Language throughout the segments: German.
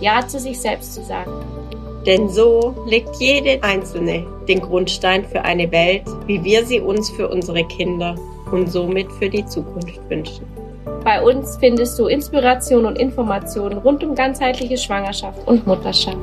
Ja zu sich selbst zu sagen. Denn so legt jede Einzelne den Grundstein für eine Welt, wie wir sie uns für unsere Kinder und somit für die Zukunft wünschen. Bei uns findest du Inspiration und Informationen rund um ganzheitliche Schwangerschaft und Mutterschaft.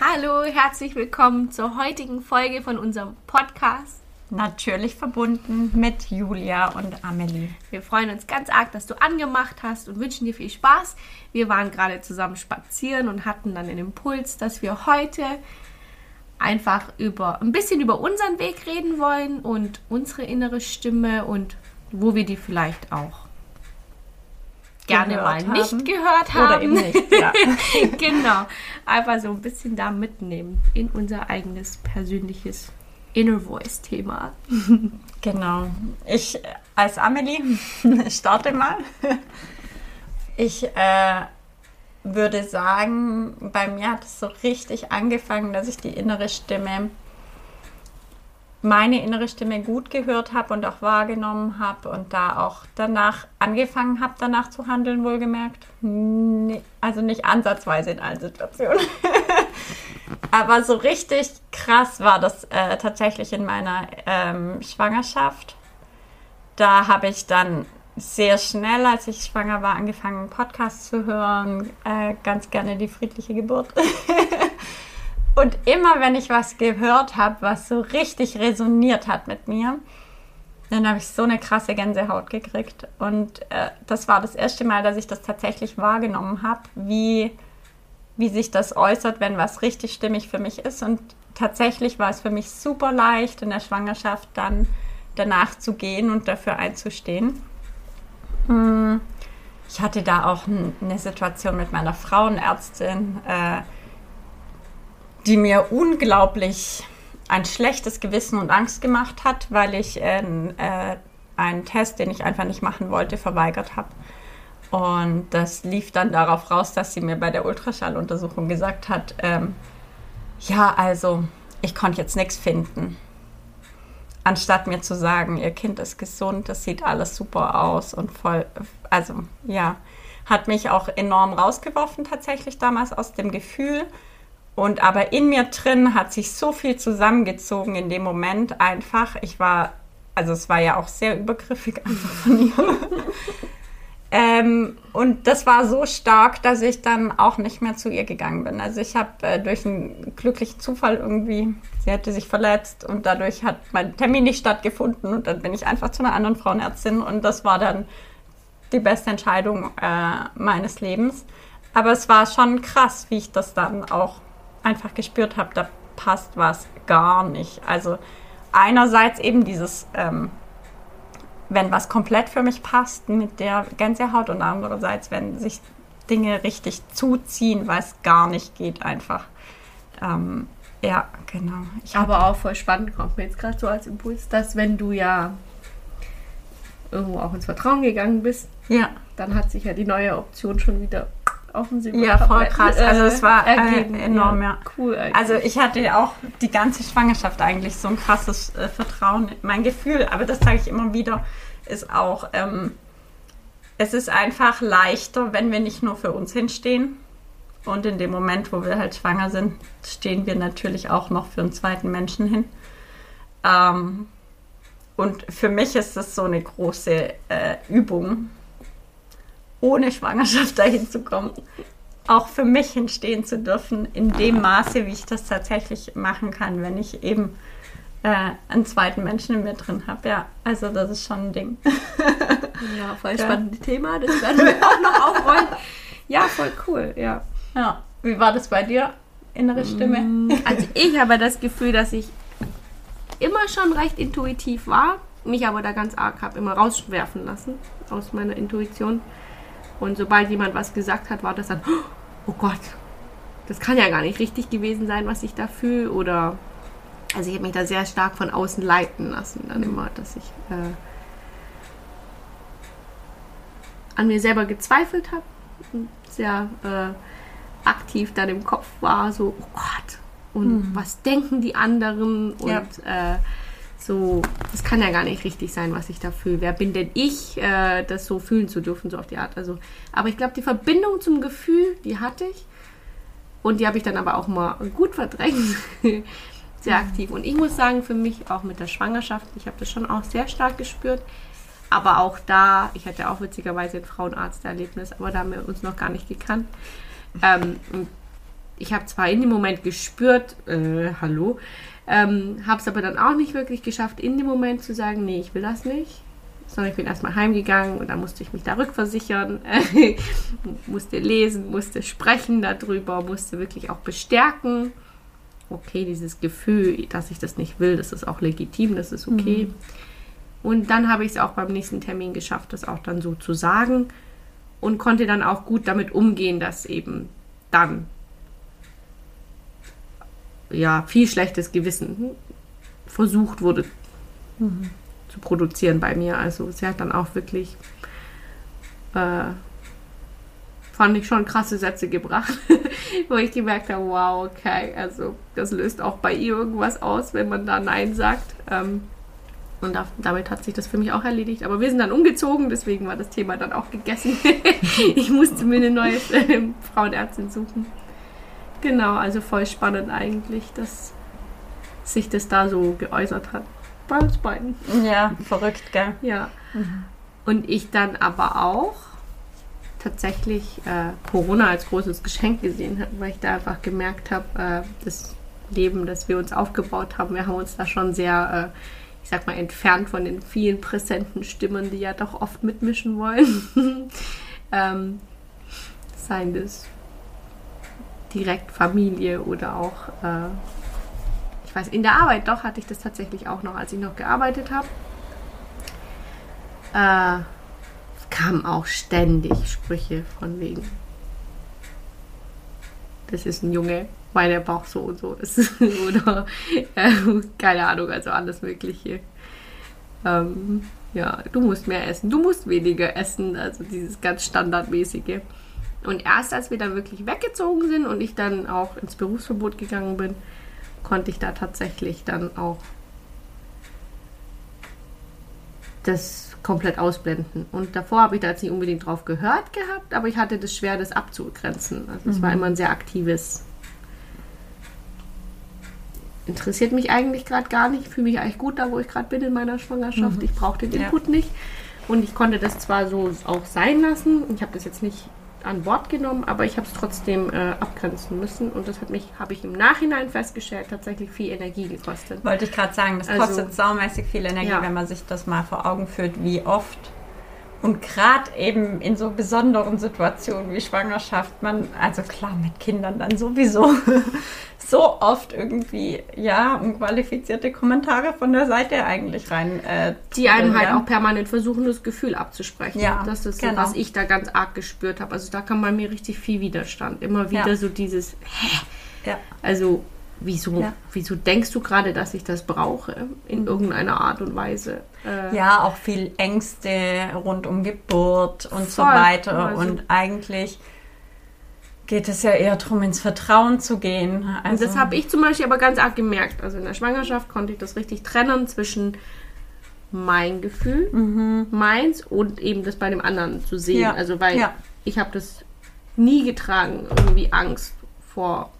Hallo, herzlich willkommen zur heutigen Folge von unserem Podcast natürlich verbunden mit Julia und Amelie. Wir freuen uns ganz arg, dass du angemacht hast und wünschen dir viel Spaß. Wir waren gerade zusammen spazieren und hatten dann den Impuls, dass wir heute einfach über ein bisschen über unseren Weg reden wollen und unsere innere Stimme und wo wir die vielleicht auch gerne mal haben. nicht gehört haben. Oder eben nicht, ja. genau. Einfach so ein bisschen da mitnehmen in unser eigenes persönliches Inner Voice Thema. Genau. Ich als Amelie starte mal. Ich äh, würde sagen, bei mir hat es so richtig angefangen, dass ich die innere Stimme, meine innere Stimme gut gehört habe und auch wahrgenommen habe und da auch danach angefangen habe, danach zu handeln, wohlgemerkt. Also nicht ansatzweise in allen Situationen. Aber so richtig krass war das äh, tatsächlich in meiner ähm, Schwangerschaft. Da habe ich dann sehr schnell, als ich schwanger war, angefangen, Podcasts zu hören. Äh, ganz gerne die friedliche Geburt. Und immer, wenn ich was gehört habe, was so richtig resoniert hat mit mir, dann habe ich so eine krasse Gänsehaut gekriegt. Und äh, das war das erste Mal, dass ich das tatsächlich wahrgenommen habe, wie wie sich das äußert, wenn was richtig stimmig für mich ist. Und tatsächlich war es für mich super leicht, in der Schwangerschaft dann danach zu gehen und dafür einzustehen. Hm, ich hatte da auch eine Situation mit meiner Frauenärztin, äh, die mir unglaublich ein schlechtes Gewissen und Angst gemacht hat, weil ich äh, äh, einen Test, den ich einfach nicht machen wollte, verweigert habe. Und das lief dann darauf raus, dass sie mir bei der Ultraschalluntersuchung gesagt hat, ähm, ja, also ich konnte jetzt nichts finden. Anstatt mir zu sagen, ihr Kind ist gesund, das sieht alles super aus und voll, also ja, hat mich auch enorm rausgeworfen tatsächlich damals aus dem Gefühl. Und aber in mir drin hat sich so viel zusammengezogen in dem Moment einfach. Ich war, also es war ja auch sehr übergriffig einfach von ihr. Ähm, und das war so stark, dass ich dann auch nicht mehr zu ihr gegangen bin. Also ich habe äh, durch einen glücklichen Zufall irgendwie, sie hatte sich verletzt und dadurch hat mein Termin nicht stattgefunden und dann bin ich einfach zu einer anderen Frauenärztin und das war dann die beste Entscheidung äh, meines Lebens. Aber es war schon krass, wie ich das dann auch einfach gespürt habe, da passt was gar nicht. Also einerseits eben dieses ähm, wenn was komplett für mich passt mit der Gänsehaut und andererseits, wenn sich Dinge richtig zuziehen, weil es gar nicht geht einfach. Ähm, ja, genau. Ich Aber auch voll spannend kommt mir jetzt gerade so als Impuls, dass wenn du ja irgendwo auch ins Vertrauen gegangen bist, ja. dann hat sich ja die neue Option schon wieder offensichtlich. Ja, voll krass. Also es war äh, enorm, ja. ja. Cool eigentlich. Also ich hatte auch die ganze Schwangerschaft eigentlich so ein krasses äh, Vertrauen. Mein Gefühl, aber das sage ich immer wieder, ist auch, ähm, es ist einfach leichter, wenn wir nicht nur für uns hinstehen. Und in dem Moment, wo wir halt schwanger sind, stehen wir natürlich auch noch für einen zweiten Menschen hin. Ähm, und für mich ist das so eine große äh, Übung, ohne Schwangerschaft dahin zu kommen, auch für mich hinstehen zu dürfen, in dem Maße, wie ich das tatsächlich machen kann, wenn ich eben äh, einen zweiten Menschen in mir drin habe. Ja, also das ist schon ein Ding. ja, voll spannendes Thema. Das werden wir auch noch aufrollen. Ja, voll cool, ja. Ja, wie war das bei dir? Innere Stimme? Mm, also ich habe das Gefühl, dass ich immer schon recht intuitiv war mich aber da ganz arg habe immer rauswerfen lassen aus meiner Intuition. Und sobald jemand was gesagt hat, war das dann, oh Gott, das kann ja gar nicht richtig gewesen sein, was ich da fühle. Oder also ich habe mich da sehr stark von außen leiten lassen, dann immer, dass ich äh, an mir selber gezweifelt habe und sehr äh, aktiv dann im Kopf war, so, oh Gott, und mhm. was denken die anderen und ja. äh, so, das kann ja gar nicht richtig sein, was ich da fühle. Wer bin denn ich, äh, das so fühlen zu dürfen, so auf die Art. Also, aber ich glaube, die Verbindung zum Gefühl, die hatte ich. Und die habe ich dann aber auch mal gut verdrängt. sehr aktiv. Und ich muss sagen, für mich auch mit der Schwangerschaft, ich habe das schon auch sehr stark gespürt. Aber auch da, ich hatte auch witzigerweise ein Frauenarzterlebnis, aber da haben wir uns noch gar nicht gekannt. Ähm, ich habe zwar in dem Moment gespürt, äh, hallo, ähm, habe es aber dann auch nicht wirklich geschafft, in dem Moment zu sagen, nee, ich will das nicht. Sondern ich bin erstmal heimgegangen und dann musste ich mich da rückversichern, musste lesen, musste sprechen darüber, musste wirklich auch bestärken. Okay, dieses Gefühl, dass ich das nicht will, das ist auch legitim, das ist okay. Mhm. Und dann habe ich es auch beim nächsten Termin geschafft, das auch dann so zu sagen und konnte dann auch gut damit umgehen, dass eben dann ja, viel schlechtes Gewissen versucht wurde mhm. zu produzieren bei mir. Also sie hat dann auch wirklich, äh, fand ich schon krasse Sätze gebracht, wo ich gemerkt habe, wow, okay, also das löst auch bei ihr irgendwas aus, wenn man da Nein sagt. Ähm, und da, damit hat sich das für mich auch erledigt. Aber wir sind dann umgezogen, deswegen war das Thema dann auch gegessen. ich musste mir eine neue äh, Frauenärztin suchen. Genau, also voll spannend eigentlich, dass sich das da so geäußert hat. Bei uns beiden. Ja, verrückt, gell? Ja. Mhm. Und ich dann aber auch tatsächlich äh, Corona als großes Geschenk gesehen habe, weil ich da einfach gemerkt habe, äh, das Leben, das wir uns aufgebaut haben, wir haben uns da schon sehr, äh, ich sag mal, entfernt von den vielen präsenten Stimmen, die ja doch oft mitmischen wollen. ähm, seien das direkt Familie oder auch, äh, ich weiß, in der Arbeit, doch hatte ich das tatsächlich auch noch, als ich noch gearbeitet habe. Äh, kamen auch ständig Sprüche von wegen. Das ist ein Junge, weil der Bauch so und so ist. oder äh, keine Ahnung, also alles Mögliche. Ähm, ja, du musst mehr essen, du musst weniger essen, also dieses ganz standardmäßige. Und erst als wir dann wirklich weggezogen sind und ich dann auch ins Berufsverbot gegangen bin, konnte ich da tatsächlich dann auch das komplett ausblenden. Und davor habe ich da jetzt nicht unbedingt drauf gehört gehabt, aber ich hatte das schwer, das abzugrenzen. Also es mhm. war immer ein sehr aktives. Interessiert mich eigentlich gerade gar nicht. Ich fühle mich eigentlich gut da, wo ich gerade bin in meiner Schwangerschaft. Mhm. Ich brauche den Input ja. nicht. Und ich konnte das zwar so auch sein lassen. Ich habe das jetzt nicht an Bord genommen, aber ich habe es trotzdem äh, abgrenzen müssen und das hat mich, habe ich im Nachhinein festgestellt, tatsächlich viel Energie gekostet. Wollte ich gerade sagen, das also, kostet saumäßig viel Energie, ja. wenn man sich das mal vor Augen führt, wie oft und gerade eben in so besonderen Situationen wie Schwangerschaft, man, also klar, mit Kindern dann sowieso so oft irgendwie, ja, unqualifizierte Kommentare von der Seite eigentlich rein. Äh, die einem halt auch permanent versuchen, das Gefühl abzusprechen. Ja, das ist genau. so, was ich da ganz arg gespürt habe. Also da kam bei mir richtig viel Widerstand. Immer wieder ja. so dieses, hä? Ja. Also wieso, ja. wieso denkst du gerade, dass ich das brauche in mhm. irgendeiner Art und Weise? Äh, ja, auch viel Ängste rund um Geburt und voll, so weiter. Also. Und eigentlich geht es ja eher darum, ins Vertrauen zu gehen. Also, das habe ich zum Beispiel aber ganz arg gemerkt. Also in der Schwangerschaft konnte ich das richtig trennen zwischen mein Gefühl, mhm. meins und eben das bei dem anderen zu sehen. Ja. Also weil ja. ich habe das nie getragen, irgendwie Angst vor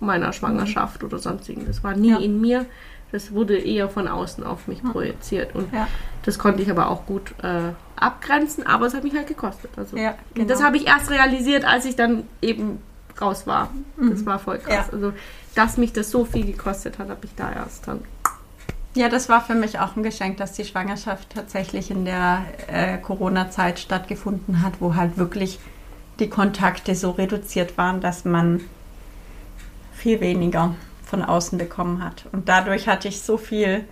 meiner Schwangerschaft oder sonstigen. Das war nie ja. in mir. Das wurde eher von außen auf mich ja. projiziert. Und ja. das konnte ich aber auch gut äh, abgrenzen, aber es hat mich halt gekostet. Also ja, genau. das habe ich erst realisiert, als ich dann eben raus war. Mhm. Das war voll krass. Also, dass mich das so viel gekostet hat, habe ich da erst dann. Ja, das war für mich auch ein Geschenk, dass die Schwangerschaft tatsächlich in der äh, Corona-Zeit stattgefunden hat, wo halt wirklich die Kontakte so reduziert waren, dass man viel weniger von außen bekommen hat. Und dadurch hatte ich so viel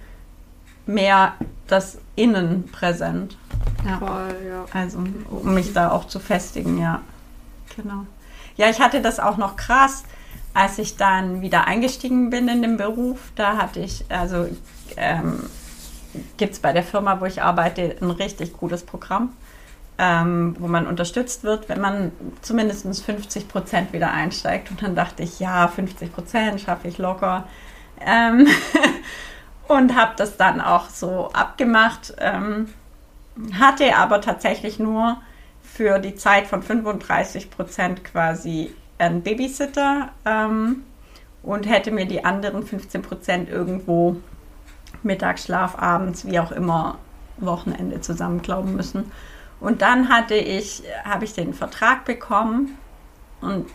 mehr das Innen präsent. Ja. Voll, ja. Also, um mich da auch zu festigen, ja. Genau. Ja, ich hatte das auch noch krass, als ich dann wieder eingestiegen bin in den Beruf. Da hatte ich, also ähm, gibt es bei der Firma, wo ich arbeite, ein richtig cooles Programm, ähm, wo man unterstützt wird, wenn man zumindest 50 Prozent wieder einsteigt. Und dann dachte ich, ja, 50 Prozent schaffe ich locker. Ähm und habe das dann auch so abgemacht. Ähm, hatte aber tatsächlich nur für die Zeit von 35 Prozent quasi einen Babysitter ähm, und hätte mir die anderen 15 Prozent irgendwo Mittagsschlaf, abends, wie auch immer, Wochenende zusammenklauben müssen. Und dann hatte ich, habe ich den Vertrag bekommen und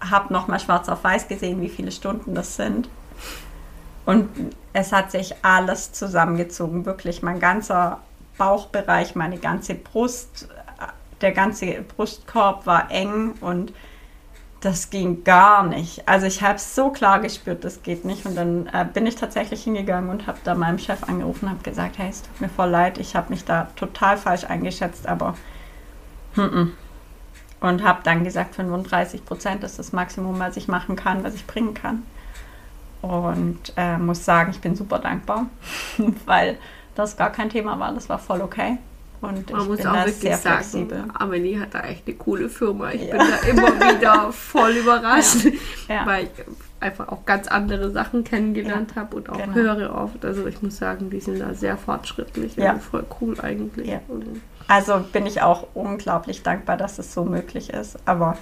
habe nochmal schwarz auf weiß gesehen, wie viele Stunden das sind. Und es hat sich alles zusammengezogen, wirklich mein ganzer Bauchbereich, meine ganze Brust, der ganze Brustkorb war eng und das ging gar nicht. Also ich habe so klar gespürt, das geht nicht. Und dann äh, bin ich tatsächlich hingegangen und habe da meinem Chef angerufen und habe gesagt, hey, es tut mir voll leid, ich habe mich da total falsch eingeschätzt, aber mm -mm. und habe dann gesagt, 35 Prozent ist das Maximum, was ich machen kann, was ich bringen kann. Und äh, muss sagen, ich bin super dankbar, weil das gar kein Thema war. Das war voll okay. Und Man ich muss bin auch da wirklich sagen, flexibel. Amelie hat da echt eine coole Firma. Ich Ja. bin da immer wieder voll überrascht, Ja. weil ich einfach auch ganz andere Sachen kennengelernt habe und auch genau. höre oft. Also ich muss sagen, die sind da sehr fortschrittlich. Ja. Also voll cool eigentlich. Ja. Und Also bin ich auch unglaublich dankbar, dass es so möglich ist. Aber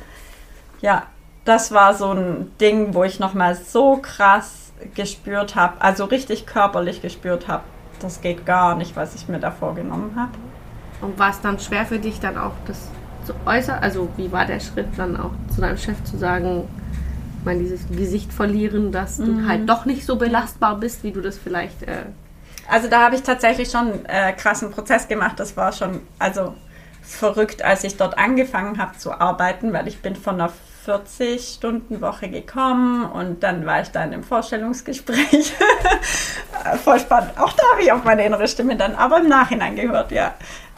ja, das war so ein Ding, wo ich nochmal so krass gespürt habe, also richtig körperlich gespürt habe, das geht gar nicht, was ich mir da vorgenommen habe. Und war es dann schwer für dich dann auch das zu äußern? Also wie war der Schritt dann auch zu deinem Chef zu sagen, meine, dieses Gesicht verlieren, dass Mhm. du halt doch nicht so belastbar bist, wie du das vielleicht... Äh, Also da habe ich tatsächlich schon äh, krassen Prozess gemacht. Das war schon also verrückt, als ich dort angefangen habe zu arbeiten, weil ich bin von einer 40-Stunden-Woche gekommen und dann war ich da in einem Vorstellungsgespräch. Voll spannend. Auch da habe ich auf meine innere Stimme dann, aber im Nachhinein gehört, ja.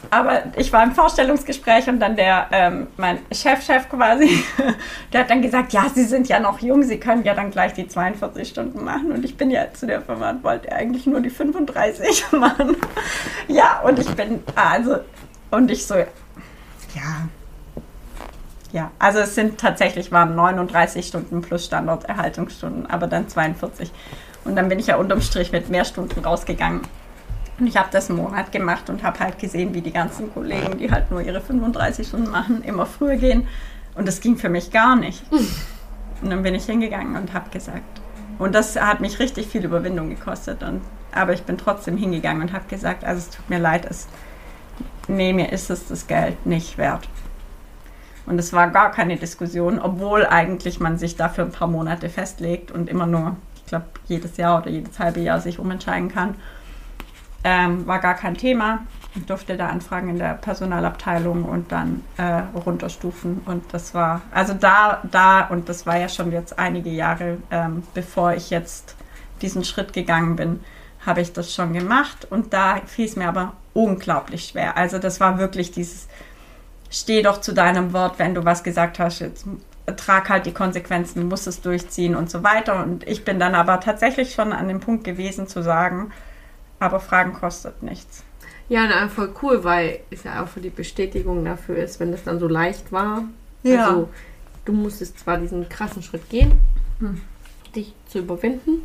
Aber ich war im Vorstellungsgespräch und dann der, ähm, mein Chefchef quasi, der hat dann gesagt, ja, Sie sind ja noch jung, Sie können ja dann gleich die 42 Stunden machen. Und ich bin ja zu der Firma und wollte eigentlich nur die 35 machen. Ja, und ich bin, also, und ich so, ja, ja, also es sind tatsächlich waren 39 Stunden plus Standorterhaltungsstunden, aber dann 42. Und dann bin ich ja unterm Strich mit mehr Stunden rausgegangen. Und ich habe das einen Monat gemacht und habe halt gesehen, wie die ganzen Kollegen, die halt nur ihre 35 Stunden machen, immer früher gehen. Und das ging für mich gar nicht. Und dann bin ich hingegangen und habe gesagt, und das hat mich richtig viel Überwindung gekostet. Und, aber ich bin trotzdem hingegangen und habe gesagt, also es tut mir leid, es, nee, mir ist es das Geld nicht wert. Und es war gar keine Diskussion, obwohl eigentlich man sich dafür ein paar Monate festlegt und immer nur, ich glaube, jedes Jahr oder jedes halbe Jahr sich umentscheiden kann. Ähm, war gar kein Thema. Ich durfte da anfragen in der Personalabteilung und dann äh, runterstufen. Und das war, also da, da, und das war ja schon jetzt einige Jahre, ähm, bevor ich jetzt diesen Schritt gegangen bin, habe ich das schon gemacht. Und da fiel es mir aber unglaublich schwer. Also das war wirklich dieses, steh doch zu deinem Wort, wenn du was gesagt hast, jetzt trag halt die Konsequenzen, du musst es durchziehen und so weiter. Und ich bin dann aber tatsächlich schon an dem Punkt gewesen zu sagen, aber Fragen kostet nichts. Ja, na, voll cool, weil es ja auch für die Bestätigung dafür ist, wenn das dann so leicht war. Ja. Also, du musstest zwar diesen krassen Schritt gehen, Hm. dich zu überwinden,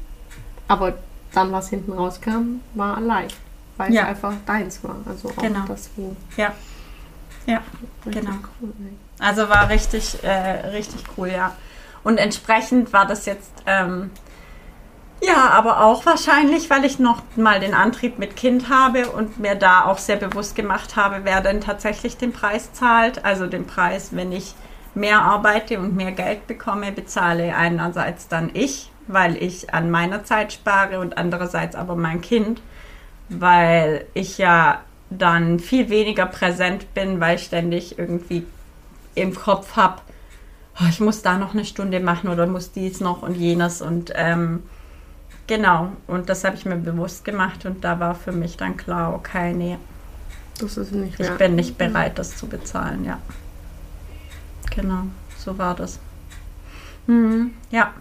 aber dann, was hinten rauskam, war leicht, weil Ja. es einfach deins war. Also auch Genau. das, wo Ja. Ja, Genau. cool. also war richtig, äh, richtig cool, ja. Und entsprechend war das jetzt, ähm, ja, aber auch wahrscheinlich, weil ich noch mal den Antrieb mit Kind habe und mir da auch sehr bewusst gemacht habe, wer denn tatsächlich den Preis zahlt. Also den Preis, wenn ich mehr arbeite und mehr Geld bekomme, bezahle einerseits dann ich, weil ich an meiner Zeit spare und andererseits aber mein Kind, weil ich ja dann viel weniger präsent bin, weil ich ständig irgendwie im Kopf habe, oh, ich muss da noch eine Stunde machen oder muss dies noch und jenes und ähm, genau. Und das habe ich mir bewusst gemacht und da war für mich dann klar, okay, nee, Das ist nicht ich mehr. bin nicht bereit, das zu bezahlen, ja. Genau, so war das. Mhm, ja.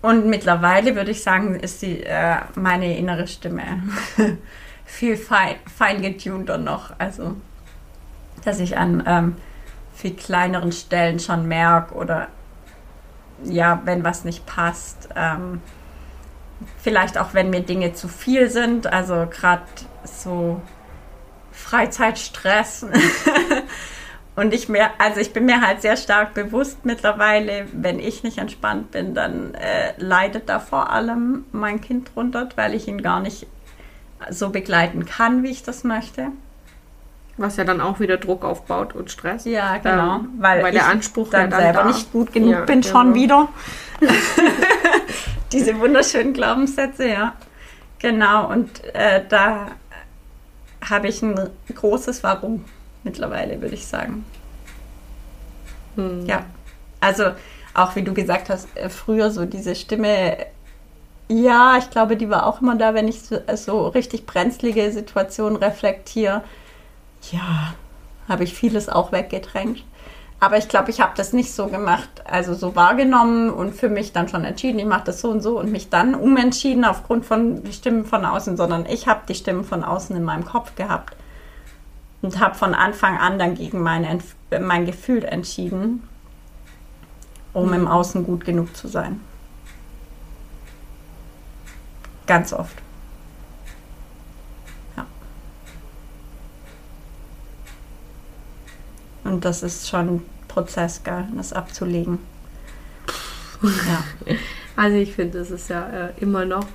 Und mittlerweile würde ich sagen, ist die, äh, meine innere Stimme viel fein, fein getunter noch. Also, dass ich an ähm, viel kleineren Stellen schon merke oder ja, wenn was nicht passt. Ähm, vielleicht auch, wenn mir Dinge zu viel sind. Also gerade so Freizeitstress. Und ich mir, also ich bin mir halt sehr stark bewusst mittlerweile, wenn ich nicht entspannt bin, dann äh, leidet da vor allem mein Kind drunter, weil ich ihn gar nicht so begleiten kann, wie ich das möchte. Was ja dann auch wieder Druck aufbaut und Stress. Ja, genau. Ähm, weil weil der Anspruch dann, dann selber da- nicht gut genug Ja, bin, schon genau. wieder. Diese wunderschönen Glaubenssätze, ja. Genau, und äh, da habe ich ein großes Warum mittlerweile, würde ich sagen. Hm. Ja. Also, auch wie du gesagt hast, äh, früher so diese Stimme, ja, ich glaube, die war auch immer da, wenn ich so, so richtig brenzlige Situationen reflektiere. Ja, habe ich vieles auch weggedrängt. Aber ich glaube, ich habe das nicht so gemacht, also so wahrgenommen und für mich dann schon entschieden, ich mache das so und so und mich dann umentschieden aufgrund von Stimmen von außen, sondern ich habe die Stimmen von außen in meinem Kopf gehabt und habe von Anfang an dann gegen Entf- mein Gefühl entschieden, um im Außen gut genug zu sein. Ganz oft. Und das ist schon ein Prozess, gell, das abzulegen. Ja. Also ich finde, das ist ja äh, immer noch.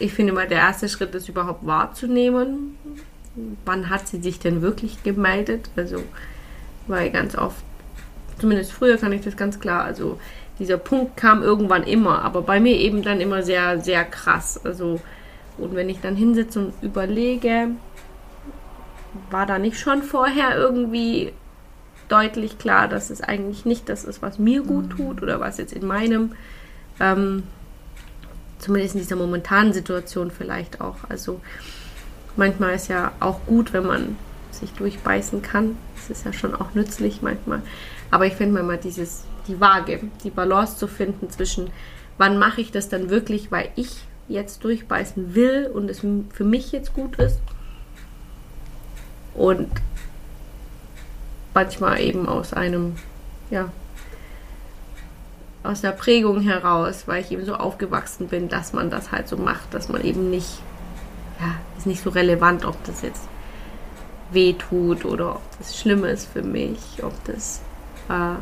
Ich finde mal, der erste Schritt ist überhaupt wahrzunehmen. Wann hat sie sich denn wirklich gemeldet? Also, weil ganz oft, zumindest früher kann ich das ganz klar, also dieser Punkt kam irgendwann immer, aber bei mir eben dann immer sehr, sehr krass. Also, und wenn ich dann hinsitze und überlege, war da nicht schon vorher irgendwie deutlich klar, dass es eigentlich nicht das ist, was mir gut tut oder was jetzt in meinem, ähm, zumindest in dieser momentanen Situation vielleicht auch. Also manchmal ist ja auch gut, wenn man sich durchbeißen kann. Das ist ja schon auch nützlich manchmal. Aber ich finde manchmal dieses, die Waage, die Balance zu finden zwischen, wann mache ich das dann wirklich, weil ich jetzt durchbeißen will und es für mich jetzt gut ist. Und manchmal eben aus einem, ja, aus der Prägung heraus, weil ich eben so aufgewachsen bin, dass man das halt so macht, dass man eben nicht, ja, ist nicht so relevant, ob das jetzt weh tut oder ob das schlimm ist für mich, ob das, äh,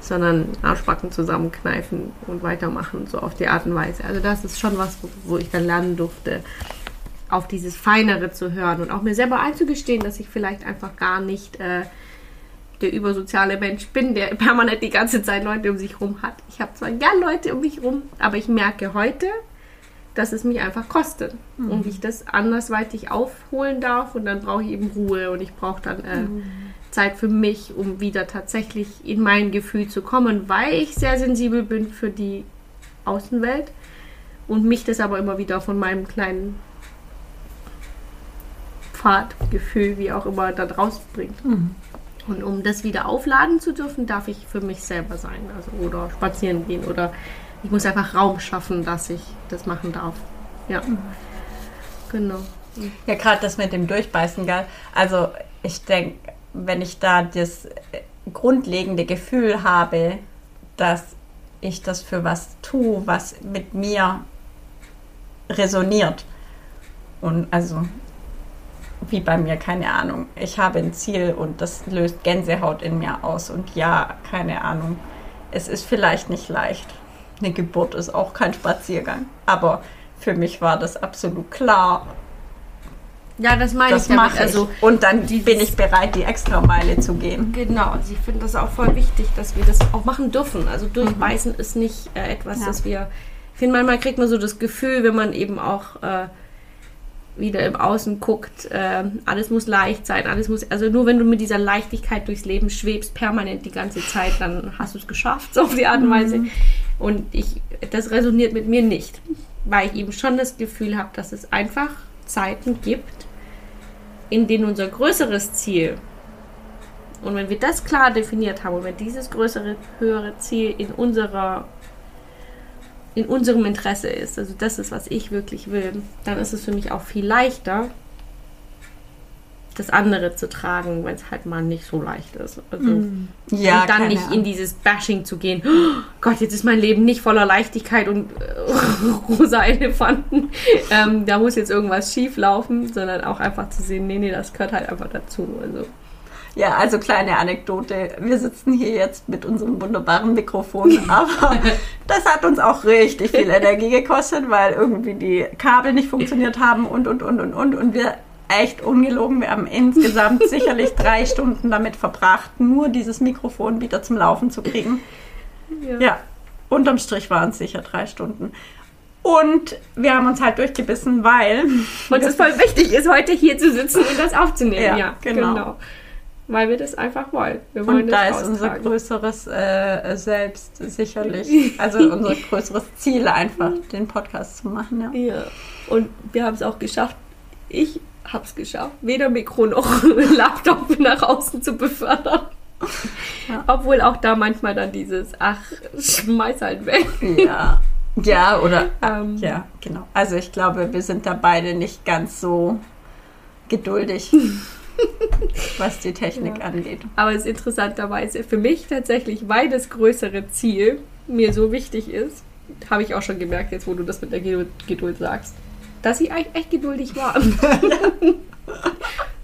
sondern Arschbacken zusammenkneifen und weitermachen, so auf die Art und Weise. Also das ist schon was, wo, wo ich dann lernen durfte, auf dieses Feinere zu hören und auch mir selber einzugestehen, dass ich vielleicht einfach gar nicht äh, der übersoziale Mensch bin, der permanent die ganze Zeit Leute um sich rum hat. Ich habe zwar gern Leute um mich rum, aber ich merke heute, dass es mich einfach kostet und ich das andersweitig aufholen darf und dann brauche ich eben Ruhe und ich brauche dann äh, Zeit für mich, um wieder tatsächlich in mein Gefühl zu kommen, weil ich sehr sensibel bin für die Außenwelt und mich das aber immer wieder von meinem kleinen Pfadgefühl, wie auch immer, da rausbringt. Und um das wieder aufladen zu dürfen, darf ich für mich selber sein. Also oder spazieren gehen oder ich muss einfach Raum schaffen, dass ich das machen darf. Ja. Genau. Ja, gerade das mit dem Durchbeißen, gell? Also ich denke, wenn ich da das äh, grundlegende Gefühl habe, dass ich das für was tue, was mit mir resoniert. Und also, wie bei mir, keine Ahnung. Ich habe ein Ziel und das löst Gänsehaut in mir aus. Und ja, keine Ahnung. Es ist vielleicht nicht leicht. Eine Geburt ist auch kein Spaziergang. Aber für mich war das absolut klar. Ja, das meine Das ich damit. mache ich. Also und dann bin ich bereit, die Extrameile zu gehen. Genau, also ich finde das auch voll wichtig, dass wir das auch machen dürfen. Also durchbeißen ist nicht äh, etwas, Ja. das wir. Ich finde, manchmal kriegt man so das Gefühl, wenn man eben auch äh, wieder im Außen guckt, äh, alles muss leicht sein, alles muss. Also nur wenn du mit dieser Leichtigkeit durchs Leben schwebst, permanent die ganze Zeit, dann hast du es geschafft, so auf die Art und Weise. Und ich, das resoniert mit mir nicht, weil ich eben schon das Gefühl habe, dass es einfach Zeiten gibt, in denen unser größeres Ziel, und wenn wir das klar definiert haben und wenn dieses größere, höhere Ziel in unserer in unserem Interesse ist, also das ist, was ich wirklich will, dann ist es für mich auch viel leichter, das andere zu tragen, wenn es halt mal nicht so leicht ist. Also, Ja, und dann nicht Ahnung. in dieses Bashing zu gehen. Oh Gott, jetzt ist mein Leben nicht voller Leichtigkeit und äh, rosa Elefanten. Ähm, da muss jetzt irgendwas schief laufen, sondern auch einfach zu sehen, nee, nee, das gehört halt einfach dazu. Also, Ja, also kleine Anekdote. Wir sitzen hier jetzt mit unserem wunderbaren Mikrofon, aber das hat uns auch richtig viel Energie gekostet, weil irgendwie die Kabel nicht funktioniert haben und, und, und, und, und. Und wir echt ungelogen, wir haben insgesamt sicherlich drei Stunden damit verbracht, nur dieses Mikrofon wieder zum Laufen zu kriegen. Ja, unterm Strich waren es sicher drei Stunden. Und wir haben uns halt durchgebissen, weil Und es voll wichtig ist, heute hier zu sitzen und das aufzunehmen. Ja, Ja, genau. genau. Weil wir das einfach wollen. Wir wollen Und da ist unser größeres äh, Selbst sicherlich, also unser größeres Ziel einfach, den Podcast zu machen. Ja. Ja. Und wir haben es auch geschafft. Ich habe es geschafft, weder Mikro noch Laptop nach außen zu befördern. Ja. Obwohl auch da manchmal dann dieses, ach, schmeiß halt weg. Ja, ja oder Ähm, ja, genau. Also ich glaube, wir sind da beide nicht ganz so geduldig, was die Technik Ja. angeht. Aber es ist interessanterweise für mich tatsächlich, weil das größere Ziel mir so wichtig ist, habe ich auch schon gemerkt, jetzt wo du das mit der Geduld, sagst, dass ich eigentlich echt geduldig war.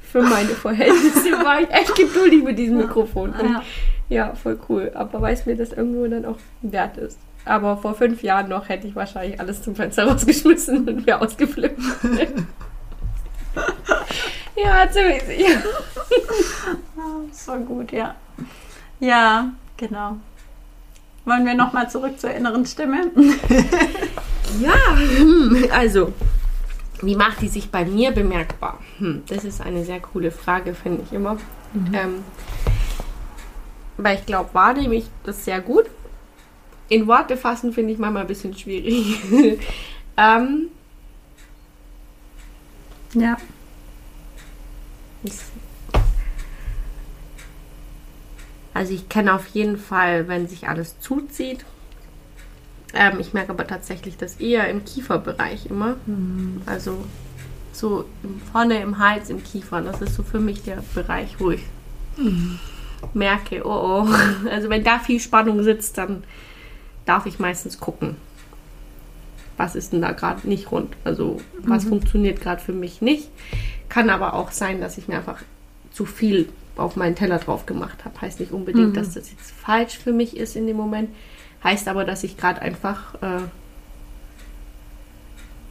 Für meine Verhältnisse war ich echt geduldig mit diesem Mikrofon. Und Ja. voll cool. Aber weil es mir das irgendwo dann auch wert ist. Aber vor fünf Jahren noch hätte ich wahrscheinlich alles zum Fenster rausgeschmissen und wäre ausgeflippt. ja, ziemlich sicher. So gut, ja. Ja, genau. Wollen wir nochmal zurück zur inneren Stimme? Ja, hm, also, wie macht die sich bei mir bemerkbar? Hm, das ist eine sehr coole Frage, finde ich immer. Ähm, weil ich glaube, wahrnehme ich das sehr gut. In Worte fassen finde ich manchmal ein bisschen schwierig. ähm, Ja. also ich kenne auf jeden Fall, wenn sich alles zuzieht. Ähm, ich merke aber tatsächlich das eher im Kieferbereich immer. Also so vorne im Hals, im Kiefer. Das ist so für mich der Bereich, wo ich merke, oh oh. Also wenn da viel Spannung sitzt, dann darf ich meistens gucken. Was ist denn da gerade nicht rund? Also was funktioniert gerade für mich nicht? Kann aber auch sein, dass ich mir einfach zu viel auf meinen Teller drauf gemacht habe. Heißt nicht unbedingt, dass das jetzt falsch für mich ist in dem Moment. Heißt aber, dass ich gerade einfach äh,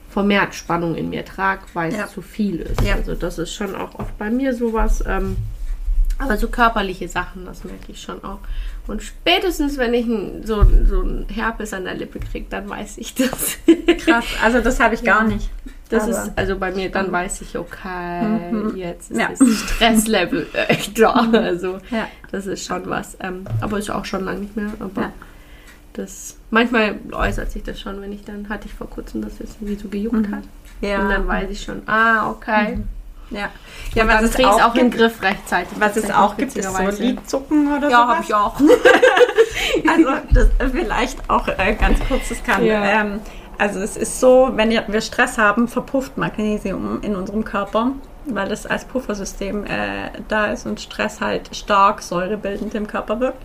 vermehrt Spannung in mir trage, weil Ja. es zu viel ist. Ja. Also das ist schon auch oft bei mir sowas. Ähm, aber so körperliche Sachen, das merke ich schon auch. Und spätestens, wenn ich so, so ein Herpes an der Lippe kriege, dann weiß ich das. Krass, also das habe ich gar nicht. Das Aber- ist also bei mir, dann weiß ich, okay, jetzt ist Ja. das Stresslevel echt da. Also Ja. das ist schon was. Ähm, aber ist auch schon lange nicht mehr. Aber Ja. das manchmal äußert sich das schon, wenn ich dann hatte ich vor kurzem, dass es irgendwie so gejuckt hat. Ja. Und dann weiß ich schon, ah, okay. ja. Ja, Ja, was was es es krieg ich auch gibt, Griff rechtzeitig. was es auch gibt, ist so witzigerweise. Lidzucken oder Ja, sowas. habe ich auch. Also das vielleicht auch äh, ganz kurz, das kann. Ja. Ähm, also es ist so, wenn wir Stress haben, verpufft Magnesium in unserem Körper, weil das als Puffersystem äh, da ist und Stress halt stark säurebildend im Körper wirkt.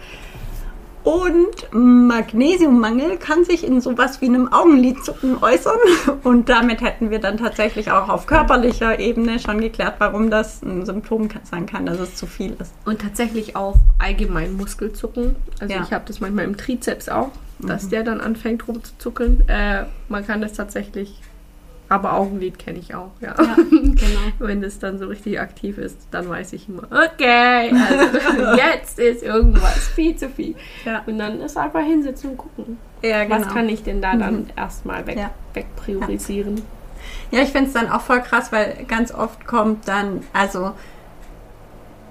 Und Magnesiummangel kann sich in sowas wie einem Augenlidzucken äußern. Und damit hätten wir dann tatsächlich auch auf körperlicher Ebene schon geklärt, warum das ein Symptom sein kann, dass es zu viel ist. Und tatsächlich auch allgemein Muskelzucken. Also Ja. Mhm. ich habe das manchmal im Trizeps auch, dass der dann anfängt rumzuzuckeln. Äh, man kann das tatsächlich, aber Augenlid kenne ich auch, ja. genau. Wenn das dann so richtig aktiv ist, dann weiß ich immer, okay, also jetzt ist irgendwas viel zu viel. Ja. Und dann ist einfach hinsetzen und gucken. Ja, genau. Was kann ich denn da dann erstmal weg, Ja. wegpriorisieren? Ja, ich finde es dann auch voll krass, weil ganz oft kommt dann, also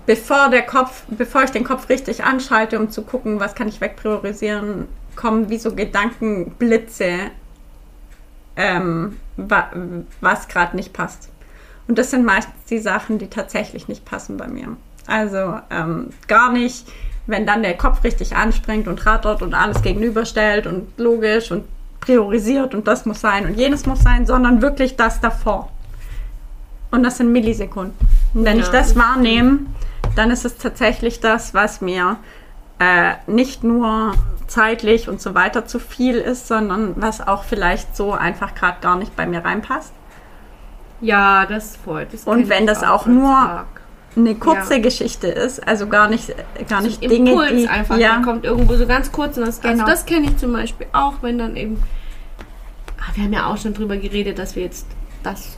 bevor der Kopf, bevor ich den Kopf richtig anschalte, um zu gucken, was kann ich wegpriorisieren, kommen wie so Gedankenblitze, ähm, was gerade nicht passt. Und das sind meistens die Sachen, die tatsächlich nicht passen bei mir. Also ähm, gar nicht, wenn dann der Kopf richtig anspringt und rattert und alles gegenüberstellt und logisch und priorisiert und das muss sein und jenes muss sein, sondern wirklich das davor. Und das sind Millisekunden. Und wenn Ja, ich das wahrnehme, dann ist es tatsächlich das, was mir äh, nicht nur zeitlich und so weiter zu viel ist, sondern was auch vielleicht so einfach gerade gar nicht bei mir reinpasst. Ja, das voll. Das Und wenn das auch ganz nur arg. Eine kurze Ja. Geschichte ist, also gar nicht, gar nicht Ein Dinge, Impuls die einfach, ja, der kommt irgendwo so ganz kurz. Und das, Genau. Also das kenne ich zum Beispiel auch, wenn dann eben. Ah, wir haben ja auch schon drüber geredet, dass wir jetzt das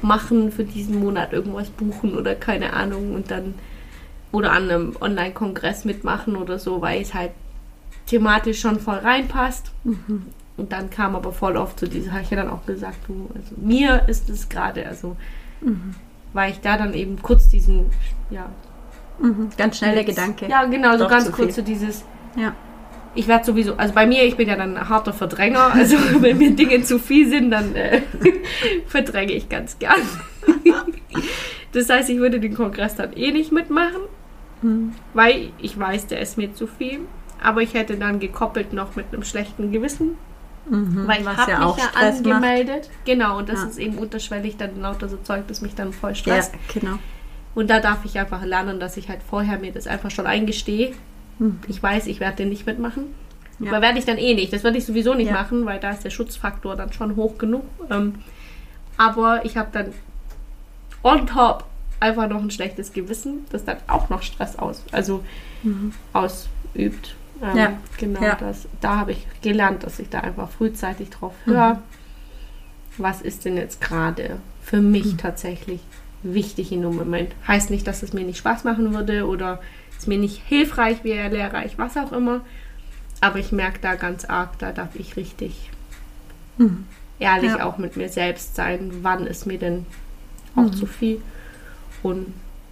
machen für diesen Monat, irgendwas buchen oder keine Ahnung und dann oder an einem Online-Kongress mitmachen oder so, weil es halt thematisch schon voll reinpasst. Mhm. Und dann kam aber voll oft so diese, habe ich ja dann auch gesagt, du, also mir ist es gerade, also Mhm. weil ich da dann eben kurz diesen, ja, mhm, ganz schnell der Gedanke. Ja, genau, so ganz zu kurz viel. so dieses. Ja. Ich werde sowieso, also bei mir, ich bin ja dann ein harter Verdränger, also wenn mir Dinge zu viel sind, dann äh, verdränge ich ganz gern. das heißt, ich würde den Kongress dann eh nicht mitmachen, Mhm. weil ich weiß, der ist mir zu viel. Aber ich hätte dann gekoppelt noch mit einem schlechten Gewissen, Mhm, weil ich habe ja mich auch ja Stress macht. angemeldet. Genau, und das Ja. ist eben unterschwellig dann lauter so Zeug, das mich dann voll Ja, stresst. genau. Und da darf ich einfach lernen, dass ich halt vorher mir das einfach schon eingestehe. Mhm. Ich weiß, ich werde den nicht mitmachen. Ja. Aber werde ich dann eh nicht. Das werde ich sowieso nicht Ja. machen, weil da ist der Schutzfaktor dann schon hoch genug. Ähm, aber ich habe dann on top einfach noch ein schlechtes Gewissen, das dann auch noch Stress aus, also ausübt. Ähm, Ja. Genau, Ja. das, da habe ich gelernt, dass ich da einfach frühzeitig drauf höre. Mhm. Was ist denn jetzt gerade für mich tatsächlich wichtig in dem Moment? Heißt nicht, dass es mir nicht Spaß machen würde oder es mir nicht hilfreich wäre, lehrreich, was auch immer. Aber ich merke da ganz arg, da darf ich richtig Mhm. ehrlich Ja. auch mit mir selbst sein, wann ist mir denn auch Mhm. zu viel. Und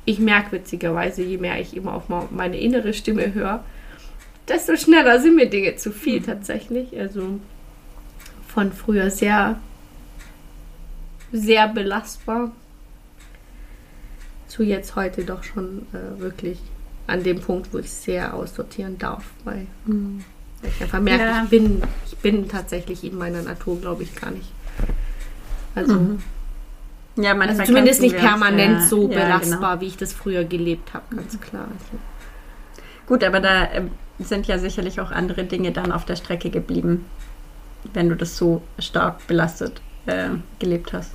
ich merke witzigerweise, je mehr ich immer auf meine innere Stimme höre, desto schneller sind mir Dinge zu viel tatsächlich. Also von früher sehr, sehr belastbar zu jetzt heute doch schon äh, wirklich an dem Punkt, wo ich sehr aussortieren darf, weil Mhm. ich einfach merke, Ja. ich, bin, ich bin tatsächlich in meiner Natur, glaube ich, gar nicht. Also, Mhm. Ja, also zumindest nicht uns, permanent ja, so ja, belastbar, genau. wie ich das früher gelebt habe, ganz klar. Also, Gut, aber da ähm, sind ja sicherlich auch andere Dinge dann auf der Strecke geblieben, wenn du das so stark belastet äh, gelebt hast.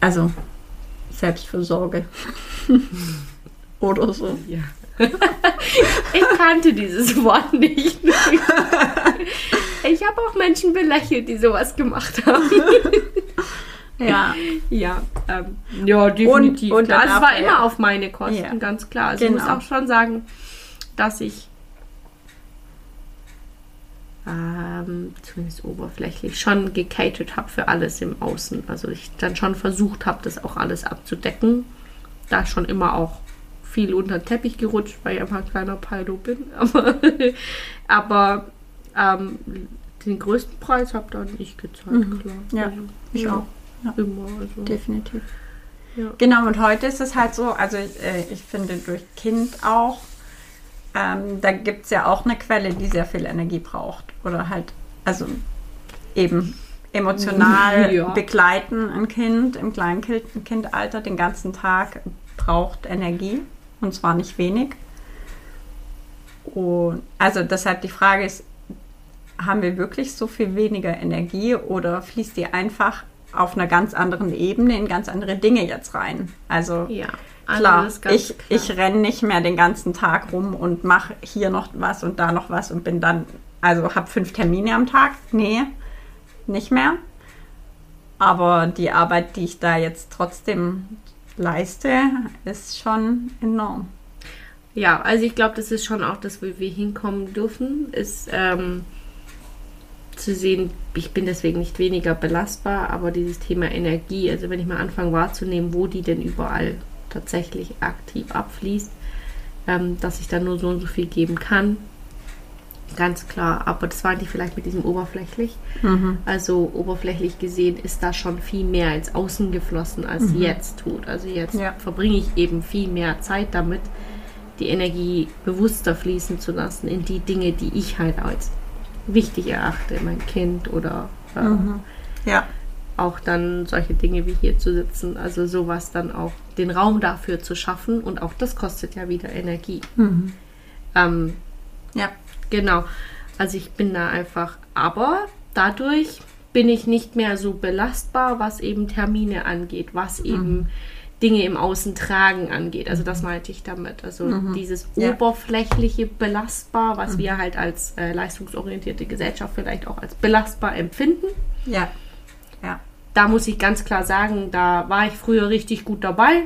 Also Selbstfürsorge oder so. ja. ich kannte dieses Wort nicht. ich habe auch Menschen belächelt, die sowas gemacht haben. Ja, Ja, ähm, ja, definitiv. und Also es war immer auf meine Kosten, Ja. ganz klar. Also ich Genau. muss auch schon sagen, dass ich ähm, zumindest oberflächlich schon gecatert habe für alles im Außen. Also ich dann schon versucht habe, das auch alles abzudecken. Da schon immer auch viel unter den Teppich gerutscht, weil ich einfach ein kleiner Paldo bin. Aber, aber ähm, den größten Preis habe dann ich gezahlt, Mhm. klar. Ja, also, ich ja, auch. Ja. Immer. Also. definitiv. Ja. Genau, und heute ist es halt so, also äh, ich finde durch Kind auch, ähm, da gibt es ja auch eine Quelle, die sehr viel Energie braucht. Oder halt, also eben emotional Ja. begleiten ein Kind im Kleinkindalter den ganzen Tag braucht Energie und zwar nicht wenig. Und also deshalb die Frage ist, haben wir wirklich so viel weniger Energie oder fließt die einfach auf einer ganz anderen Ebene in ganz andere Dinge jetzt rein? Also Ja, also klar, ich, klar. ich renne nicht mehr den ganzen Tag rum und mache hier noch was und da noch was und bin dann, also habe fünf Termine am Tag. Nee, nicht mehr. Aber die Arbeit, die ich da jetzt trotzdem leiste, ist schon enorm. Ja, also ich glaube, das ist schon auch das, wo wir hinkommen dürfen, ist ähm, zu sehen, ich bin deswegen nicht weniger belastbar, aber dieses Thema Energie, also wenn ich mal anfange wahrzunehmen, wo die denn überall tatsächlich aktiv abfließt, ähm, dass ich dann nur so und so viel geben kann Ganz klar, aber das war nicht vielleicht mit diesem oberflächlich. Mhm. Also oberflächlich gesehen ist da schon viel mehr ins Außen geflossen, als jetzt tut. Also jetzt Ja. verbringe ich eben viel mehr Zeit damit, die Energie bewusster fließen zu lassen in die Dinge, die ich halt als wichtig erachte, mein Kind oder äh, Ja. Auch dann solche Dinge wie hier zu sitzen. Also sowas dann auch den Raum dafür zu schaffen und auch das kostet ja wieder Energie. Ähm, Ja. Genau. Also ich bin da einfach, aber dadurch bin ich nicht mehr so belastbar, was eben Termine angeht, was eben Dinge im Außen tragen angeht. Also das meinte ich damit. Also dieses Ja. oberflächliche belastbar, was wir halt als äh, leistungsorientierte Gesellschaft vielleicht auch als belastbar empfinden. Ja. Da muss ich ganz klar sagen, da war ich früher richtig gut dabei.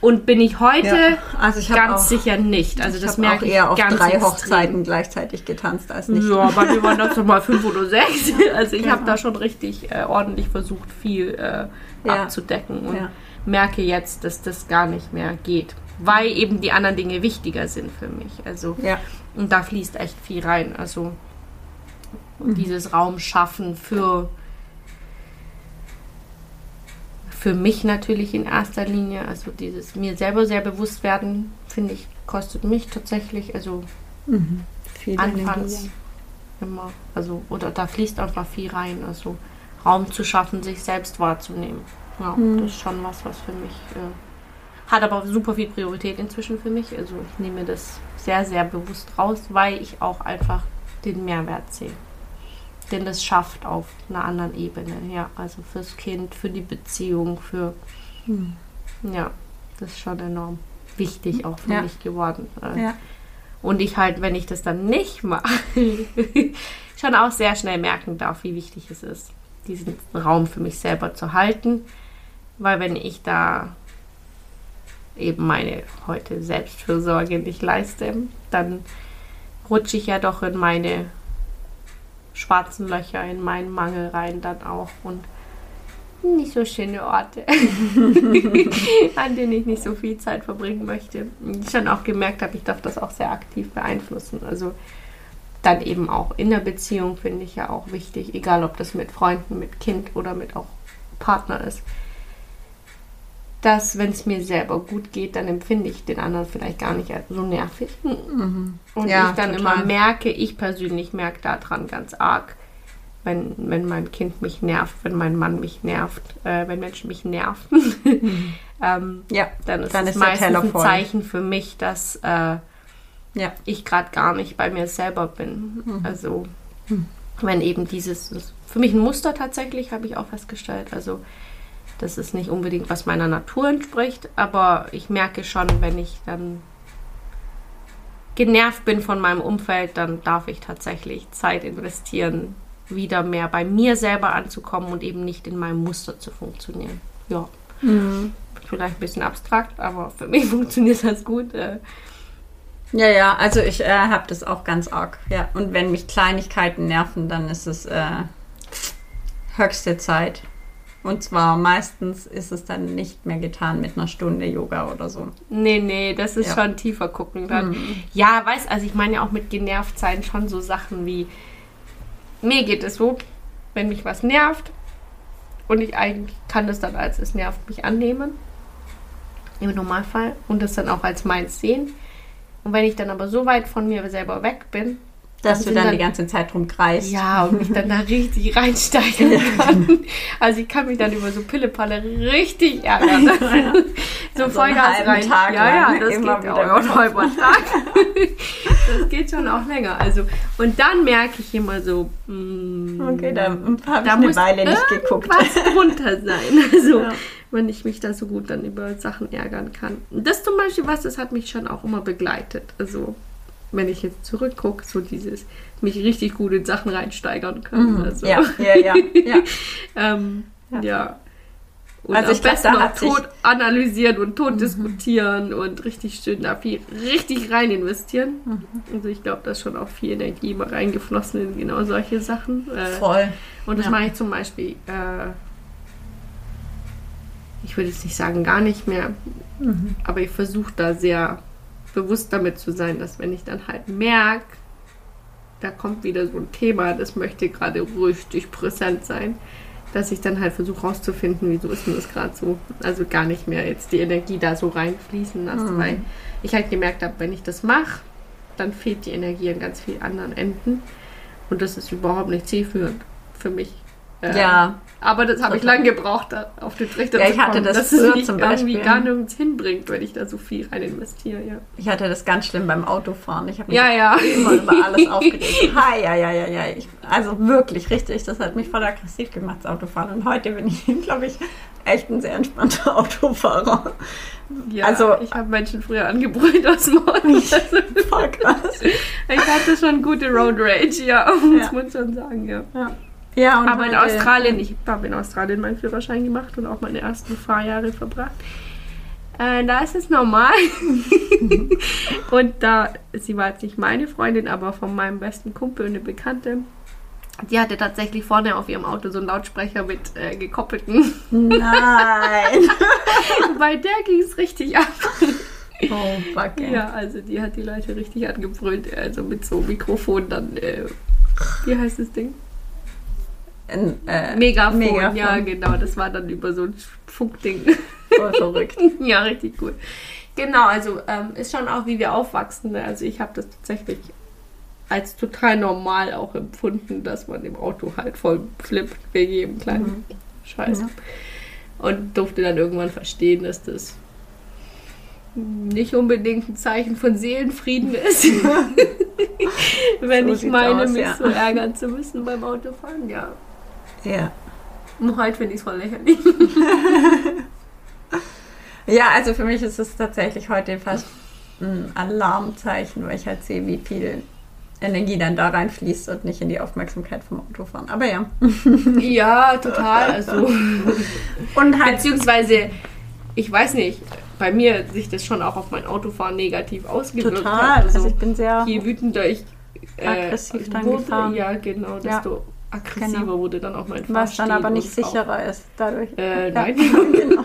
Und bin ich heute Ja. Also ich ganz auch- sicher nicht. Also ich das habe merke auch ich eher auf ganz drei extrem. Hochzeiten gleichzeitig getanzt als nicht. Ja, bei mir waren das mal fünf oder sechs. Also ich habe Genau. da schon richtig äh, ordentlich versucht, viel äh, Ja. abzudecken und Ja. merke jetzt, dass das gar nicht mehr geht, weil eben die anderen Dinge wichtiger sind für mich. Also Ja. und da fließt echt viel rein. Also Mhm. dieses Raum schaffen für für mich natürlich in erster Linie. Also dieses mir selber sehr bewusst werden, finde ich, kostet mich tatsächlich. Also Viel anfangs Energie. immer. Also, oder da fließt einfach viel rein. Also Raum zu schaffen, sich selbst wahrzunehmen. Ja, das ist schon was, was für mich äh, hat aber super viel Priorität inzwischen für mich. Also ich nehme das sehr, sehr bewusst raus, weil ich auch einfach den Mehrwert sehe. Denn das schafft auf einer anderen Ebene, ja. Also fürs Kind, für die Beziehung, für ja, das ist schon enorm wichtig auch für Ja. mich geworden. Äh, Ja. und ich halt, wenn ich das dann nicht mache, schon auch sehr schnell merken darf, wie wichtig es ist, diesen Raum für mich selber zu halten. Weil wenn ich da eben meine heute Selbstfürsorge nicht leiste, dann rutsche ich ja doch in meine schwarzen Löcher, in meinen Mangel rein dann auch und nicht so schöne Orte, an denen ich nicht so viel Zeit verbringen möchte. Ich schon auch gemerkt habe, ich darf das auch sehr aktiv beeinflussen. Also dann eben auch in der Beziehung finde ich ja auch wichtig, egal ob das mit Freunden, mit Kind oder mit auch Partner ist, dass wenn es mir selber gut geht, dann empfinde ich den anderen vielleicht gar nicht als so nervig. Und Ja, ich dann total. immer merke, ich persönlich merke daran ganz arg, wenn, wenn mein Kind mich nervt, wenn mein Mann mich nervt, äh, wenn Menschen mich nerven, ähm, Ja, dann ist Dann es ist meistens ein. Zeichen für mich, dass äh, ja. ich gerade gar nicht bei mir selber bin. Mhm. Also wenn eben dieses, für mich ein Muster tatsächlich, habe ich auch festgestellt. Also das ist nicht unbedingt, was meiner Natur entspricht, aber ich merke schon, wenn ich dann genervt bin von meinem Umfeld, dann darf ich tatsächlich Zeit investieren, wieder mehr bei mir selber anzukommen und eben nicht in meinem Muster zu funktionieren. Ja. Vielleicht ein bisschen abstrakt, aber für mich funktioniert das gut. Äh, Ja, ja, also ich äh, habe das auch ganz arg. Ja, und wenn mich Kleinigkeiten nerven, dann ist es äh, höchste Zeit. Und zwar meistens ist es dann nicht mehr getan mit einer Stunde Yoga oder so. Nee, nee, das ist Ja. schon tiefer gucken dann. Ja, weiß, also ich meine ja auch mit genervt sein schon so Sachen wie, mir geht es so, wenn mich was nervt und ich eigentlich kann das dann als es nervt mich annehmen, im Normalfall, und das dann auch als meins sehen. Und wenn ich dann aber so weit von mir selber weg bin, Dass du sind dann, dann- die ganze Zeit drum kreist. ja, und mich dann da richtig reinsteigern kann. Also ich kann mich dann über so Pillepalle richtig ärgern. so so einen Vollgas halben rein. Tag ja, ja, das geht auch. Ja, Tag. das geht schon auch länger. Also, und dann merke ich immer so, mm, Okay, da habe ich eine Weile nicht geguckt. was drunter sein. Also, Ja. wenn ich mich da so gut dann über Sachen ärgern kann. Das zum Beispiel was, das hat mich schon auch immer begleitet. Also, wenn ich jetzt zurückgucke, so dieses mich richtig gut in Sachen reinsteigern können. Also, Mhm. Ja, ja, ja, ja. ähm, ja. Ja. Und Also am ich glaub, besten sich- Mhm. tot analysieren und tot diskutieren und richtig schön da viel richtig rein investieren. Mhm. Also ich glaube, da ist schon auch viel Energie mal reingeflossen in genau solche Sachen. Äh, Voll. und das Ja. mache ich zum Beispiel, äh, ich würde jetzt nicht sagen gar nicht mehr, Mhm. aber ich versuche da sehr bewusst damit zu sein, dass wenn ich dann halt merke, da kommt wieder so ein Thema, das möchte gerade richtig präsent sein, dass ich dann halt versuche rauszufinden, wieso ist denn das gerade so. Also gar nicht mehr jetzt die Energie da so reinfließen lassen, Mhm. weil ich halt gemerkt habe, wenn ich das mache, dann fehlt die Energie an ganz vielen anderen Enden. Und das ist überhaupt nicht zielführend für mich. Äh, Ja. Aber das habe ich lange gebraucht, auf den Trichter Ja, zu ich hatte kommen, das dass es früher mich zum irgendwie Beispiel. gar nirgends hinbringt, wenn ich da so viel rein investiere. Ja, Ich hatte das ganz schlimm beim Autofahren. Ich habe mich ja. ja. immer über alles aufgeregt. Hi, ja, ja, ja, ja. Ich, also wirklich, richtig. Das hat mich voll aggressiv gemacht, das Autofahren. Und heute bin ich, glaube ich, echt ein sehr entspannter Autofahrer. ja Also- ich habe Menschen früher angebrüllt aus dem Auto. Also, Voll krass. ich hatte schon gute Road Rage, ja, das muss man schon sagen, ja. Ja, und Aber in Australien, ich habe in Australien meinen Führerschein gemacht und auch meine ersten Fahrjahre verbracht. Äh, da ist es normal. und da, sie war jetzt nicht meine Freundin, aber von meinem besten Kumpel, eine Bekannte, die hatte tatsächlich vorne auf ihrem Auto so einen Lautsprecher mit äh, gekoppelten. Nein. Bei der ging es richtig ab. Oh, fuck, ey. Ja, also die hat die Leute richtig angebrüllt. Also mit so Mikrofon dann, äh, wie heißt das Ding? Äh, Megafon, Megafon. ja genau, das war dann über so ein Funkding. Voll verrückt. ja, richtig cool. Genau, also ähm, ist schon auch, wie wir aufwachsen. Ne? Also ich habe das tatsächlich als total normal auch empfunden, dass man im Auto halt voll flippt wegen jedem kleinen Scheiß. Ja. Und durfte dann irgendwann verstehen, dass das nicht unbedingt ein Zeichen von Seelenfrieden ist, wenn So ich meine, aus, mich ja. so ärgern zu müssen beim Autofahren. Ja, Ja. und heute finde ich es voll lächerlich. Ja, also für mich ist es tatsächlich heute fast ein Alarmzeichen, weil ich halt sehe, wie viel Energie dann da reinfließt und nicht in die Aufmerksamkeit vom Autofahren. Aber ja. ja, total. Also Und halt, Beziehungsweise, ich weiß nicht, bei mir sich das schon auch auf mein Autofahren negativ ausgewirkt total. hat. Also Also, ich bin sehr. je wütender ich äh, Aggressiv dann wurde, gefahren. ja genau, Ja. Aggressiver Genau. wurde dann auch mein Was dann aber nicht auch- sicherer ist dadurch. Äh, Ja, nein. genau.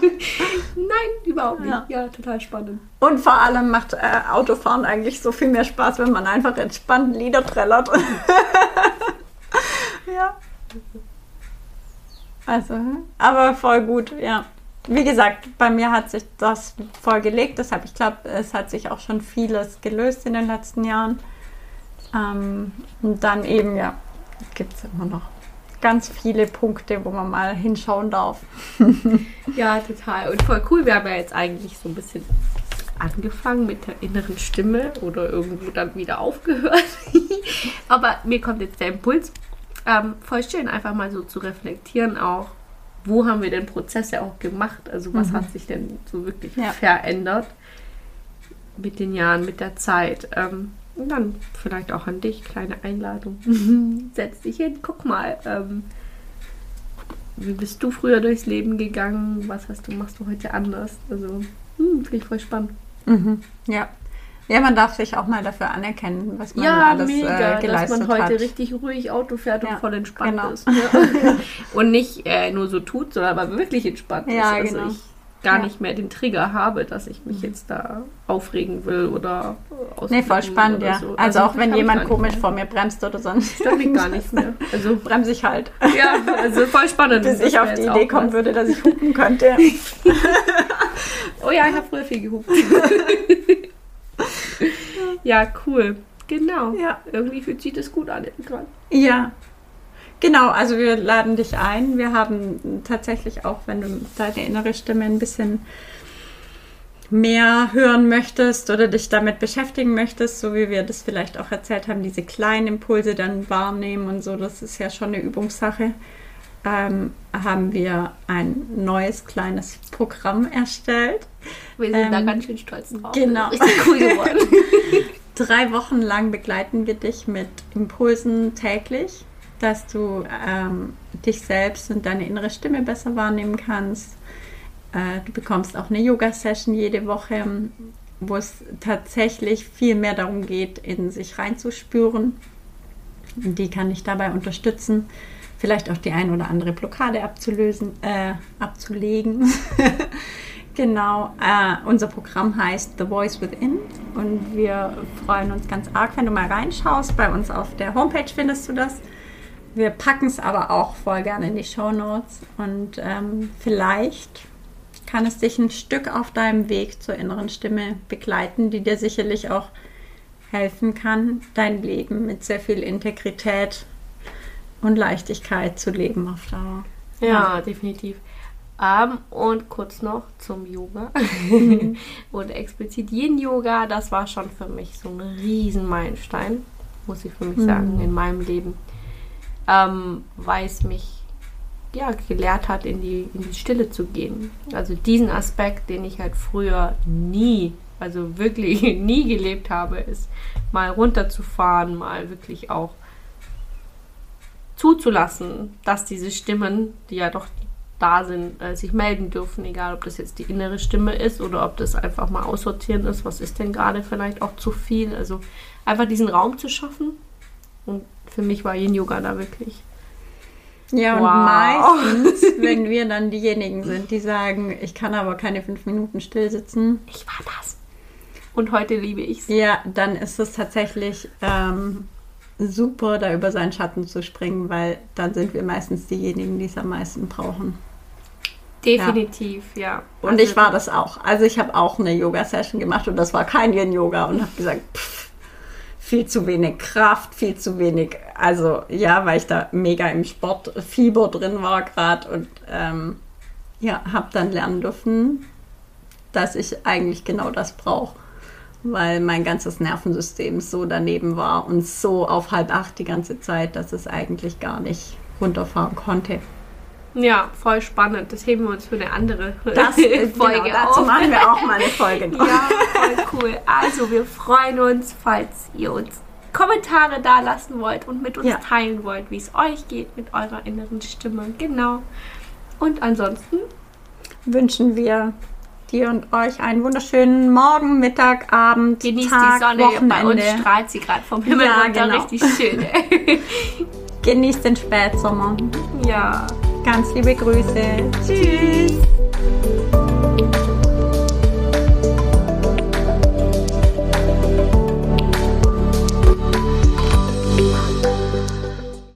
Nein, überhaupt nicht. Ja. Ja, total spannend. Und vor allem macht äh, Autofahren eigentlich so viel mehr Spaß, wenn man einfach entspannt Lieder trällert. ja. Also, aber voll gut, ja. Wie gesagt, bei mir hat sich das voll gelegt, deshalb, ich glaube, es hat sich auch schon vieles gelöst in den letzten Jahren. Ähm, und dann eben, ja, gibt es immer noch ganz viele Punkte, wo man mal hinschauen darf. Ja, total. Und voll cool. Wir haben ja jetzt eigentlich so ein bisschen angefangen mit der inneren Stimme oder irgendwo dann wieder aufgehört. Aber mir kommt jetzt der Impuls. Ähm, voll schön, einfach mal so zu reflektieren auch. Wo haben wir denn Prozesse auch gemacht? Also was hat sich denn so wirklich Ja. verändert mit den Jahren, mit der Zeit? Ähm, und dann vielleicht auch an dich, kleine Einladung. Setz dich hin, guck mal. Ähm, wie bist du früher durchs Leben gegangen? Was hast du, machst du heute anders? Also, hm, finde ich voll spannend. Ja. Ja, man darf sich auch mal dafür anerkennen, was man ja, alles mega, äh, dass geleistet man heute hat. richtig ruhig Auto fährt und Ja, voll entspannt genau. ist. Ja. und nicht äh, nur so tut, sondern aber wirklich entspannt Ja, ist. Also genau. ich gar Ja. nicht mehr den Trigger habe, dass ich mich jetzt da aufregen will oder Nee, voll spannend, ja. so. Also, auch wenn jemand komisch vor mir bremst oder sonst, Das ich gar nicht mehr. Also, bremse ich halt. ja, also voll spannend. Bis ich auf die Idee kommen was. würde, dass ich hupen könnte. Oh ja, ich habe früher viel gehupt. ja, cool. Genau. Ja. Irgendwie fühlt sich das gut an. Ja. Genau, also wir laden dich ein. Wir haben tatsächlich auch, wenn du deine innere Stimme ein bisschen mehr hören möchtest oder dich damit beschäftigen möchtest, so wie wir das vielleicht auch erzählt haben, diese kleinen Impulse dann wahrnehmen und so, das ist ja schon eine Übungssache, ähm, haben wir ein neues kleines Programm erstellt. Wir sind da Ähm, ganz schön stolz drauf. genau. Richtig cool geworden. Drei Wochen lang begleiten wir dich mit Impulsen täglich, dass du ähm, dich selbst und deine innere Stimme besser wahrnehmen kannst. Äh, du bekommst auch eine Yoga-Session jede Woche, wo es tatsächlich viel mehr darum geht, in sich reinzuspüren. Die kann dich dabei unterstützen, vielleicht auch die ein oder andere Blockade abzulösen, äh, abzulegen. genau. Äh, unser Programm heißt The Voice Within Und wir freuen uns ganz arg, wenn du mal reinschaust. Bei uns auf der Homepage findest du das. Wir packen es aber auch voll gerne in die Show Notes. Und ähm, vielleicht kann es dich ein Stück auf deinem Weg zur inneren Stimme begleiten, die dir sicherlich auch helfen kann, dein Leben mit sehr viel Integrität und Leichtigkeit zu leben auf Dauer. Ja, ja. definitiv. Ähm, und kurz noch zum Yoga und explizit Yin-Yoga. Das war schon für mich so ein Riesenmeilenstein, muss ich für mich mhm. sagen, in meinem Leben, ähm, weil es mich ja, gelehrt hat, in die, in die Stille zu gehen. Also diesen Aspekt, den ich halt früher nie, also wirklich nie gelebt habe, ist mal runterzufahren, mal wirklich auch zuzulassen, dass diese Stimmen, die ja doch da sind, äh, sich melden dürfen, egal ob das jetzt die innere Stimme ist oder ob das einfach mal aussortieren ist, was ist denn gerade vielleicht auch zu viel. Also einfach diesen Raum zu schaffen. Und für mich war Yin Yoga da wirklich. Ja, und wow. meistens, wenn wir dann diejenigen sind, die sagen, ich kann aber keine fünf Minuten still sitzen. Ich war das. Und heute liebe ich es. Ja, dann ist es tatsächlich ähm, super, da über seinen Schatten zu springen, weil dann sind wir meistens diejenigen, die es am meisten brauchen. Definitiv, ja. ja. Und also, ich war das auch. Also ich habe auch eine Yoga-Session gemacht und das war kein Yin-Yoga und habe gesagt, pff, viel zu wenig Kraft, viel zu wenig. Also ja, weil ich da mega im Sportfieber drin war gerade und ähm, ja, habe dann lernen dürfen, dass ich eigentlich genau das brauche weil mein ganzes Nervensystem so daneben war und so auf halb acht die ganze Zeit, dass es eigentlich gar nicht runterfahren konnte. Ja, voll spannend. Das heben wir uns für eine andere das, äh, Folge genau, dazu auf. machen wir auch mal eine Folge noch. Ja, voll cool. Also wir freuen uns, falls ihr uns Kommentare da lassen wollt und mit uns ja. teilen wollt, wie es euch geht mit eurer inneren Stimme. Genau. Und ansonsten wünschen wir dir und euch einen wunderschönen Morgen, Mittag, Abend, Genießt Tag, die Sonne. Wochenende. Bei uns strahlt sie gerade vom Himmel ja, runter. Genau. Richtig schön. Genießt den Spätsommer. Ja. Ganz liebe Grüße. Tschüss.